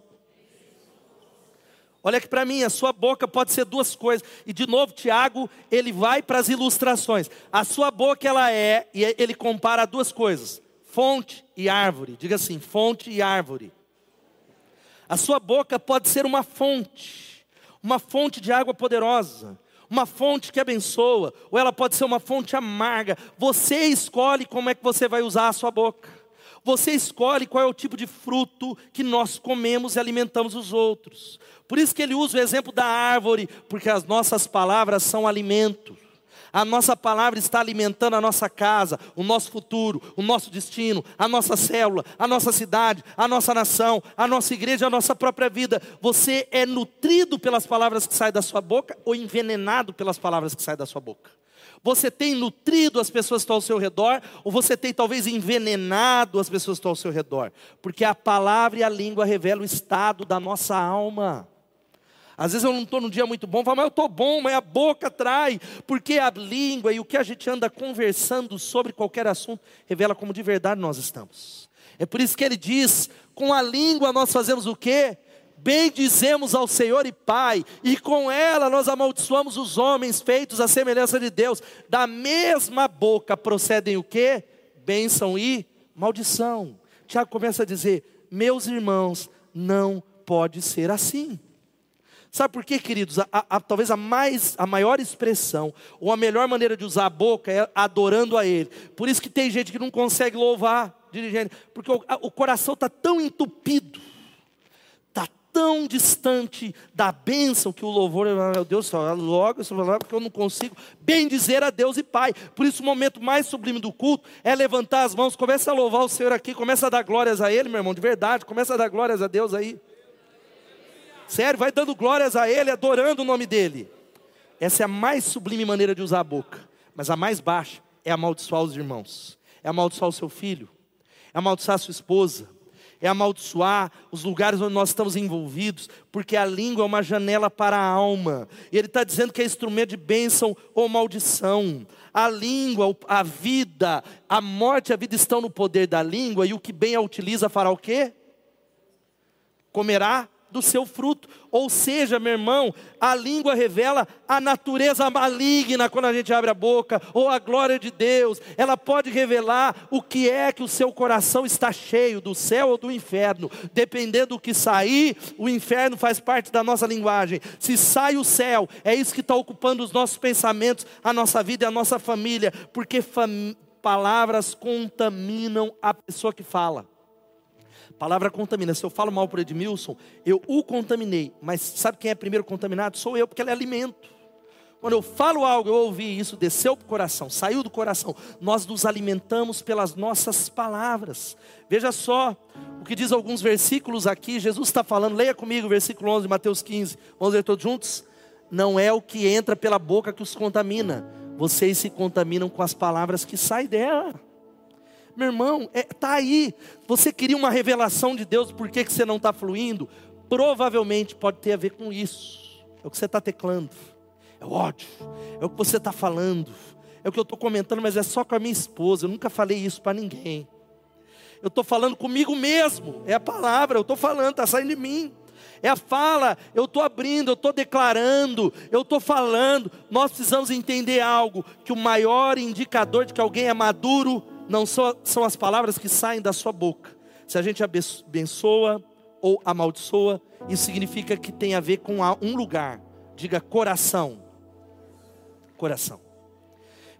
Olha aqui para mim, a sua boca pode ser duas coisas. E de novo, Tiago, ele vai para as ilustrações. A sua boca ela é, e ele compara duas coisas: fonte e árvore. Diga assim, fonte e árvore. A sua boca pode ser uma fonte, uma fonte de água poderosa, uma fonte que abençoa, ou ela pode ser uma fonte amarga. Você escolhe como é que você vai usar a sua boca. Você escolhe qual é o tipo de fruto que nós comemos e alimentamos os outros. Por isso que ele usa o exemplo da árvore, porque as nossas palavras são alimento. A nossa palavra está alimentando a nossa casa, o nosso futuro, o nosso destino, a nossa célula, a nossa cidade, a nossa nação, a nossa igreja, a nossa própria vida. Você é nutrido pelas palavras que saem da sua boca ou envenenado pelas palavras que saem da sua boca? Você tem nutrido as pessoas que estão ao seu redor, ou você tem talvez envenenado as pessoas que estão ao seu redor? Porque a palavra e a língua revelam o estado da nossa alma. Às vezes eu não estou num dia muito bom, falo, mas eu estou bom, mas a boca trai, porque a língua e o que a gente anda conversando sobre qualquer assunto revela como de verdade nós estamos. É por isso que ele diz: com a língua nós fazemos o quê? Bendizemos ao Senhor e Pai, e com ela nós amaldiçoamos os homens feitos à semelhança de Deus. Da mesma boca procedem o que? Bênção e maldição. Tiago começa a dizer: meus irmãos, não pode ser assim. Sabe por quê, queridos? A, a, talvez a, mais, a maior expressão, ou a melhor maneira de usar a boca é adorando a Ele. Por isso que tem gente que não consegue louvar dirigente, porque o, o coração está tão entupido, tão distante da bênção que o louvor, meu Deus, logo, porque eu não consigo bem dizer a Deus e Pai. Por isso, o momento mais sublime do culto é levantar as mãos, começa a louvar o Senhor aqui, começa a dar glórias a Ele, meu irmão, de verdade, começa a dar glórias a Deus aí. Sério, vai dando glórias a Ele, adorando o nome dEle. Essa é a mais sublime maneira de usar a boca. Mas a mais baixa é amaldiçoar os irmãos, é amaldiçoar o seu filho, é amaldiçoar a sua esposa, é amaldiçoar os lugares onde nós estamos envolvidos, porque a língua é uma janela para a alma. E ele está dizendo que é instrumento de bênção ou maldição. A língua, a vida, a morte e a vida estão no poder da língua, e o que bem a utiliza fará o quê? Comerá do seu fruto. Ou seja, meu irmão, a língua revela a natureza maligna quando a gente abre a boca, ou a glória de Deus. Ela pode revelar o que é que o seu coração está cheio, do céu ou do inferno. Dependendo do que sair, o inferno faz parte da nossa linguagem. Se sai o céu, é isso que está ocupando os nossos pensamentos, a nossa vida e a nossa família, porque fam palavras contaminam a pessoa que fala. Palavra contamina. Se eu falo mal por Edmilson, eu o contaminei. Mas sabe quem é primeiro contaminado? Sou eu, porque ele é alimento. Quando eu falo algo, eu ouvi isso, desceu para o coração, saiu do coração. Nós nos alimentamos pelas nossas palavras. Veja só o que diz alguns versículos aqui. Jesus está falando, leia comigo o versículo 11 de Mateus 15. Vamos ler todos juntos? Não é o que entra pela boca que os contamina. Vocês se contaminam com as palavras que saem dela. Meu irmão, está é, tá aí. Você queria uma revelação de Deus, por que, que você não está fluindo? Provavelmente pode ter a ver com isso. É o que você está teclando, é o ódio, é o que você está falando, é o que eu estou comentando, mas é só com a minha esposa. Eu nunca falei isso para ninguém. Eu estou falando comigo mesmo, é a palavra, eu estou falando, está saindo de mim. É a fala, eu estou abrindo, eu estou declarando, eu estou falando. Nós precisamos entender algo: que o maior indicador de que alguém é maduro não só são as palavras que saem da sua boca. Se a gente abençoa ou amaldiçoa, isso significa que tem a ver com um lugar. Diga coração. Coração.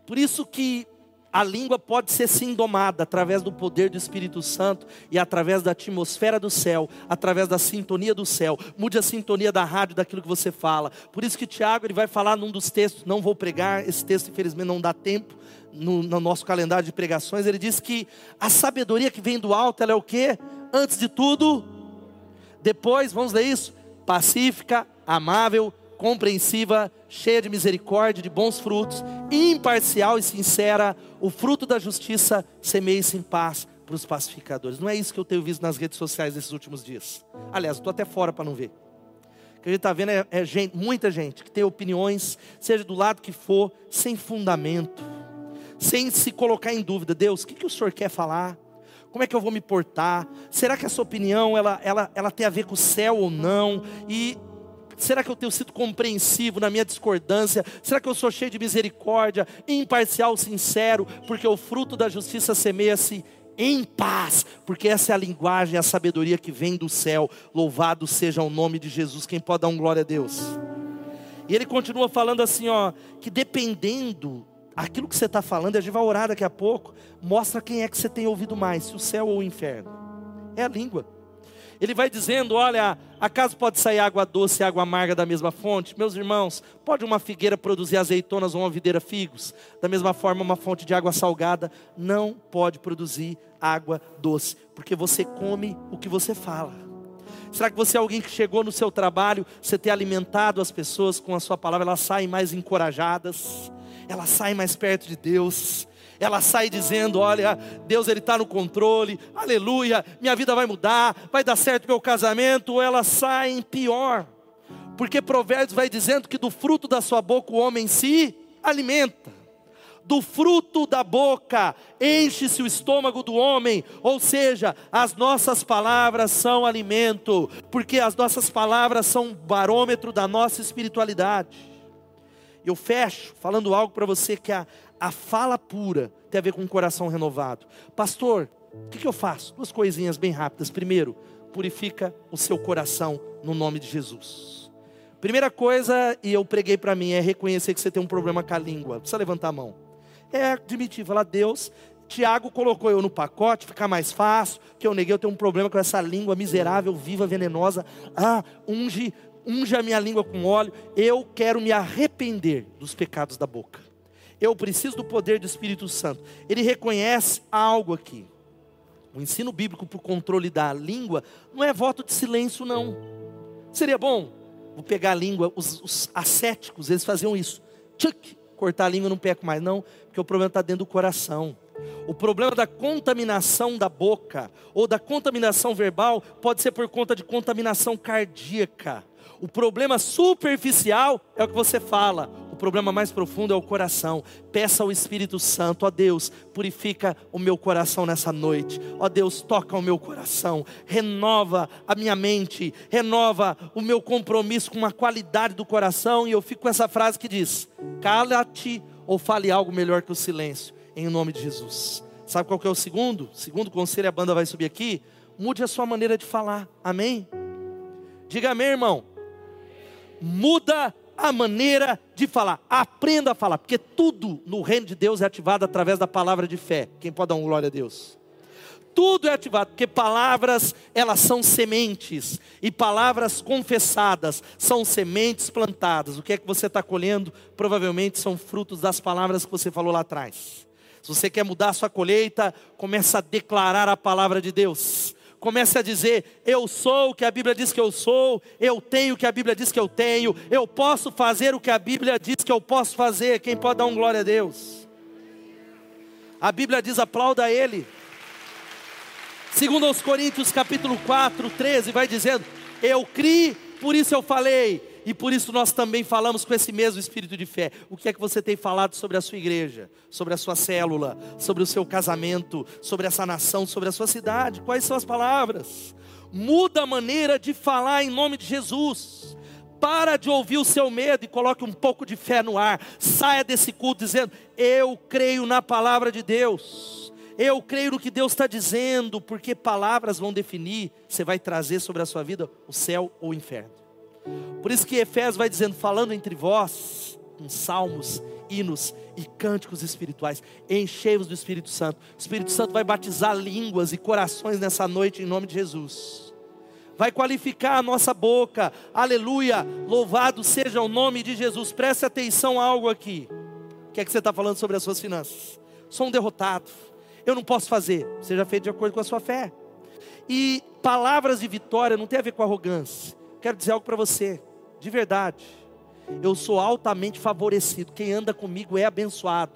Por isso que a língua pode ser sim domada através do poder do Espírito Santo e através da atmosfera do céu, através da sintonia do céu. Mude a sintonia da rádio daquilo que você fala. Por isso que Tiago ele vai falar num dos textos, não vou pregar, esse texto infelizmente não dá tempo no, no nosso calendário de pregações, ele diz que a sabedoria que vem do alto, ela é o que? Antes de tudo, depois, vamos ler isso? Pacífica, amável, compreensiva, cheia de misericórdia, de bons frutos, imparcial e sincera, o fruto da justiça semeia-se em paz para os pacificadores. Não é isso que eu tenho visto nas redes sociais nesses últimos dias. Aliás, estou até fora para não ver. O que a gente está vendo é, é gente, muita gente que tem opiniões, seja do lado que for, sem fundamento, sem se colocar em dúvida. Deus, o que, que o Senhor quer falar? Como é que eu vou me portar? Será que essa opinião ela, ela, ela tem a ver com o céu ou não? E Será que eu tenho sido compreensivo na minha discordância? Será que eu sou cheio de misericórdia, imparcial, sincero? Porque o fruto da justiça semeia-se em paz, porque essa é a linguagem, a sabedoria que vem do céu. Louvado seja o nome de Jesus. Quem pode dar um glória a Deus? E ele continua falando assim, ó, que dependendo aquilo que você está falando, a gente vai orar daqui a pouco, mostra quem é que você tem ouvido mais, se o céu ou o inferno. É a língua. Ele vai dizendo: olha, acaso pode sair água doce e água amarga da mesma fonte? Meus irmãos, pode uma figueira produzir azeitonas ou uma videira figos? Da mesma forma, uma fonte de água salgada não pode produzir água doce, porque você come o que você fala. Será que você é alguém que chegou no seu trabalho, você tem alimentado as pessoas com a sua palavra, elas saem mais encorajadas, elas saem mais perto de Deus, ela sai dizendo: Olha, Deus ele está no controle, aleluia, minha vida vai mudar, vai dar certo meu casamento. Ou ela sai em pior, porque Provérbios vai dizendo que do fruto da sua boca o homem se alimenta. Do fruto da boca enche-se o estômago do homem, ou seja, as nossas palavras são alimento, porque as nossas palavras são um barômetro da nossa espiritualidade. Eu fecho falando algo para você que a, a fala pura tem a ver com um coração renovado. Pastor, o que, eu faço? Duas coisinhas bem rápidas. Primeiro, purifica o seu coração no nome de Jesus. Primeira coisa, e eu preguei para mim, é reconhecer que você tem um problema com a língua. Precisa levantar a mão. É admitir, falar, Deus, Tiago colocou eu no pacote, ficar mais fácil, que eu neguei, eu tenho um problema com essa língua miserável, viva, venenosa. Ah, unge, unge a minha língua com óleo. Eu quero me arrepender dos pecados da boca. Eu preciso do poder do Espírito Santo. Ele reconhece algo aqui. O ensino bíblico para o controle da língua não é voto de silêncio, não. Seria bom, vou pegar a língua, os, os ascéticos, eles faziam isso. Tchuc, cortar a língua não peco mais, não, porque o problema está dentro do coração. O problema da contaminação da boca ou da contaminação verbal pode ser por conta de contaminação cardíaca. O problema superficial é o que você fala, o problema mais profundo é o coração. Peça ao Espírito Santo, ó Deus, purifica o meu coração nessa noite. Ó Deus, toca o meu coração, renova a minha mente, renova o meu compromisso com a qualidade do coração. E eu fico com essa frase que diz: cala-te ou fale algo melhor que o silêncio em nome de Jesus. Sabe qual que é o segundo? Segundo conselho, a banda vai subir aqui. Mude a sua maneira de falar. Amém? Diga amém, irmão. Muda a maneira de falar. Aprenda a falar, porque tudo no reino de Deus é ativado através da palavra de fé. Quem pode dar um glória a Deus? Tudo é ativado, porque palavras, elas são sementes, e palavras confessadas são sementes plantadas. O que é que você está colhendo? Provavelmente são frutos das palavras que você falou lá atrás. Se você quer mudar a sua colheita, comece a declarar a palavra de Deus. Comece a dizer: Eu sou o que a Bíblia diz que eu sou, eu tenho o que a Bíblia diz que eu tenho, eu posso fazer o que a Bíblia diz que eu posso fazer. Quem pode dar um glória a Deus? A Bíblia diz: aplauda Ele. Segundo aos Coríntios capítulo 4, 13, vai dizendo: Eu criei, por isso eu falei e por isso nós também falamos com esse mesmo espírito de fé. O que é que você tem falado sobre a sua igreja, sobre a sua célula, sobre o seu casamento, sobre essa nação, sobre a sua cidade? Quais são as palavras? Muda a maneira de falar em nome de Jesus. Para de ouvir o seu medo e coloque um pouco de fé no ar. Saia desse culto dizendo: Eu creio na palavra de Deus. Eu creio no que Deus está dizendo, porque palavras vão definir, você vai trazer sobre a sua vida o céu ou o inferno. Por isso que Efésios vai dizendo, falando entre vós, com salmos, hinos e cânticos espirituais, enchei-vos do Espírito Santo. O Espírito Santo vai batizar línguas e corações nessa noite em nome de Jesus. Vai qualificar a nossa boca, aleluia, louvado seja o nome de Jesus. Preste atenção a algo aqui. O que é que você está falando sobre as suas finanças? Sou um derrotado, eu não posso fazer. Seja feito de acordo com a sua fé. E palavras de vitória não tem a ver com arrogância quero dizer algo para você, de verdade. Eu sou altamente favorecido. Quem anda comigo é abençoado.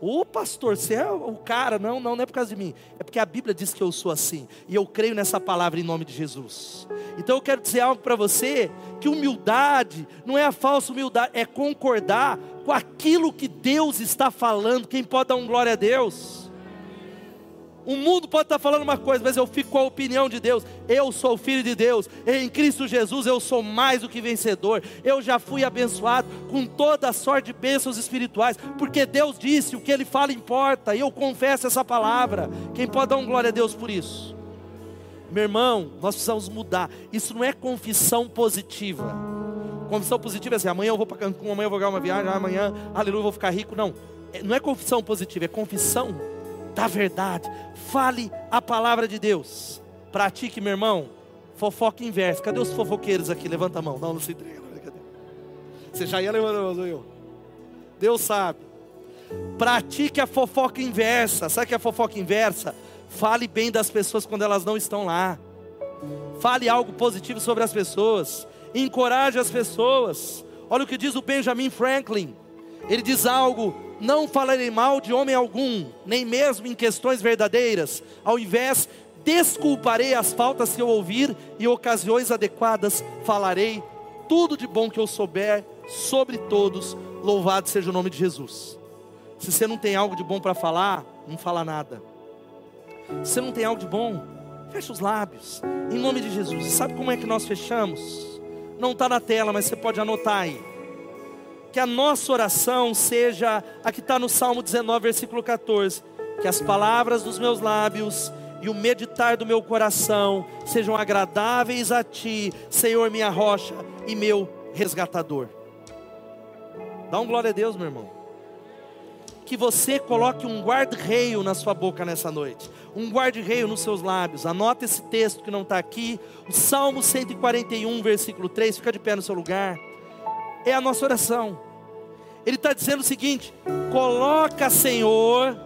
Ô pastor, você é o cara. Não, não, não é por causa de mim. É porque a Bíblia diz que eu sou assim. E eu creio nessa palavra em nome de Jesus. Então eu quero dizer algo para você: que humildade não é a falsa humildade, é concordar com aquilo que Deus está falando. Quem pode dar um glória a Deus? O mundo pode estar falando uma coisa, mas eu fico com a opinião de Deus. Eu sou filho de Deus. Em Cristo Jesus eu sou mais do que vencedor. Eu já fui abençoado com toda a sorte de bênçãos espirituais, porque Deus disse: o que Ele fala importa. E eu confesso essa palavra. Quem pode dar um glória a Deus por isso? Meu irmão, nós precisamos mudar. Isso não é confissão positiva. Confissão positiva é assim: amanhã eu vou para Cancún, amanhã eu vou ganhar uma viagem, amanhã, aleluia, eu vou ficar rico. Não, é, não é confissão positiva, é confissão da verdade. Fale a palavra de Deus. Pratique, meu irmão, fofoca inversa. Cadê os fofoqueiros aqui? Levanta a mão. Não, não se entrega. Você já ia levantando eu. Deus sabe. Pratique a fofoca inversa. Sabe o que é a fofoca inversa? Fale bem das pessoas quando elas não estão lá. Fale algo positivo sobre as pessoas. Encoraje as pessoas. Olha o que diz o Benjamin Franklin. Ele diz algo não falarei mal de homem algum, nem mesmo em questões verdadeiras. Ao invés, desculparei as faltas que eu ouvir e ocasiões adequadas falarei tudo de bom que eu souber sobre todos. Louvado seja o nome de Jesus. Se você não tem algo de bom para falar, não fala nada. Se você não tem algo de bom, fecha os lábios. Em nome de Jesus. Sabe como é que nós fechamos? Não está na tela, mas você pode anotar aí que a nossa oração seja a que está no Salmo 19, versículo 14: que as palavras dos meus lábios e o meditar do meu coração sejam agradáveis a Ti, Senhor, minha rocha e meu resgatador. Dá um glória a Deus, meu irmão. Que você coloque um guarda-reio na sua boca nessa noite, um guarda-reio nos seus lábios. Anota esse texto que não está aqui, o Salmo 141, versículo 3. Fica de pé no seu lugar. É a nossa oração. Ele está dizendo o seguinte: coloca, Senhor,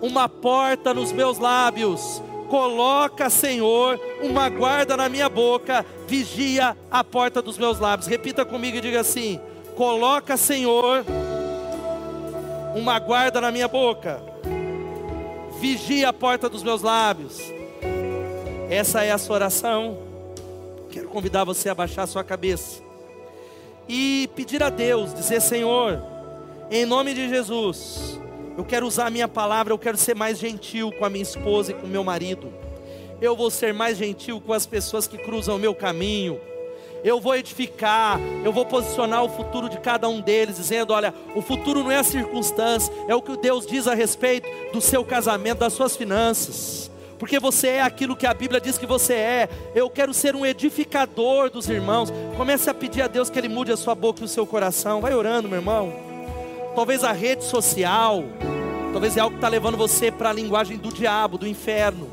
uma porta nos meus lábios, coloca, Senhor, uma guarda na minha boca, vigia a porta dos meus lábios. Repita comigo e diga assim: coloca, Senhor, uma guarda na minha boca, vigia a porta dos meus lábios. Essa é a sua oração. Quero convidar você a baixar a sua cabeça e pedir a Deus, dizer: Senhor, em nome de Jesus, eu quero usar a minha palavra, eu quero ser mais gentil com a minha esposa e com o meu marido. Eu vou ser mais gentil com as pessoas que cruzam o meu caminho. Eu vou edificar, eu vou posicionar o futuro de cada um deles, dizendo: olha, o futuro não é a circunstância, é o que Deus diz a respeito do seu casamento, das suas finanças porque você é aquilo que a Bíblia diz que você é. Eu quero ser um edificador dos irmãos. Comece a pedir a Deus que Ele mude a sua boca e o seu coração. Vai orando, meu irmão. Talvez a rede social, talvez é algo que está levando você para a linguagem do diabo, do inferno.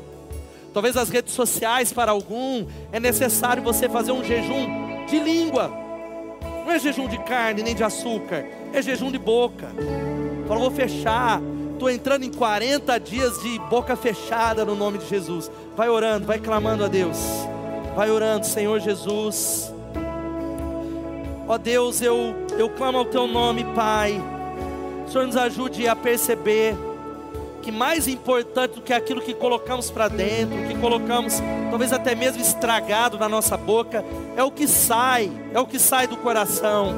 Talvez as redes sociais, para algum, é necessário você fazer um jejum de língua. Não é jejum de carne nem de açúcar, é jejum de boca. Fala, vou fechar. Estou entrando em 40 dias de boca fechada no nome de Jesus. Vai orando, vai clamando a Deus. Vai orando, Senhor Jesus. Ó Deus, eu, eu clamo ao Teu nome, Pai o Senhor nos ajude a perceber que mais importante do que aquilo que colocamos para dentro, que colocamos talvez até mesmo estragado na nossa boca, é o que sai, é o que sai do coração.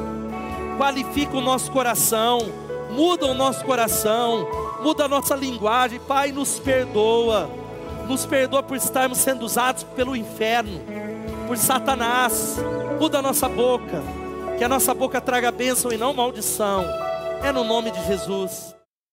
Qualifica o nosso coração, muda o nosso coração, muda a nossa linguagem. Pai, nos perdoa, nos perdoa por estarmos sendo usados pelo inferno, por Satanás. Muda a nossa boca, que a nossa boca traga bênção e não maldição. É no nome de Jesus.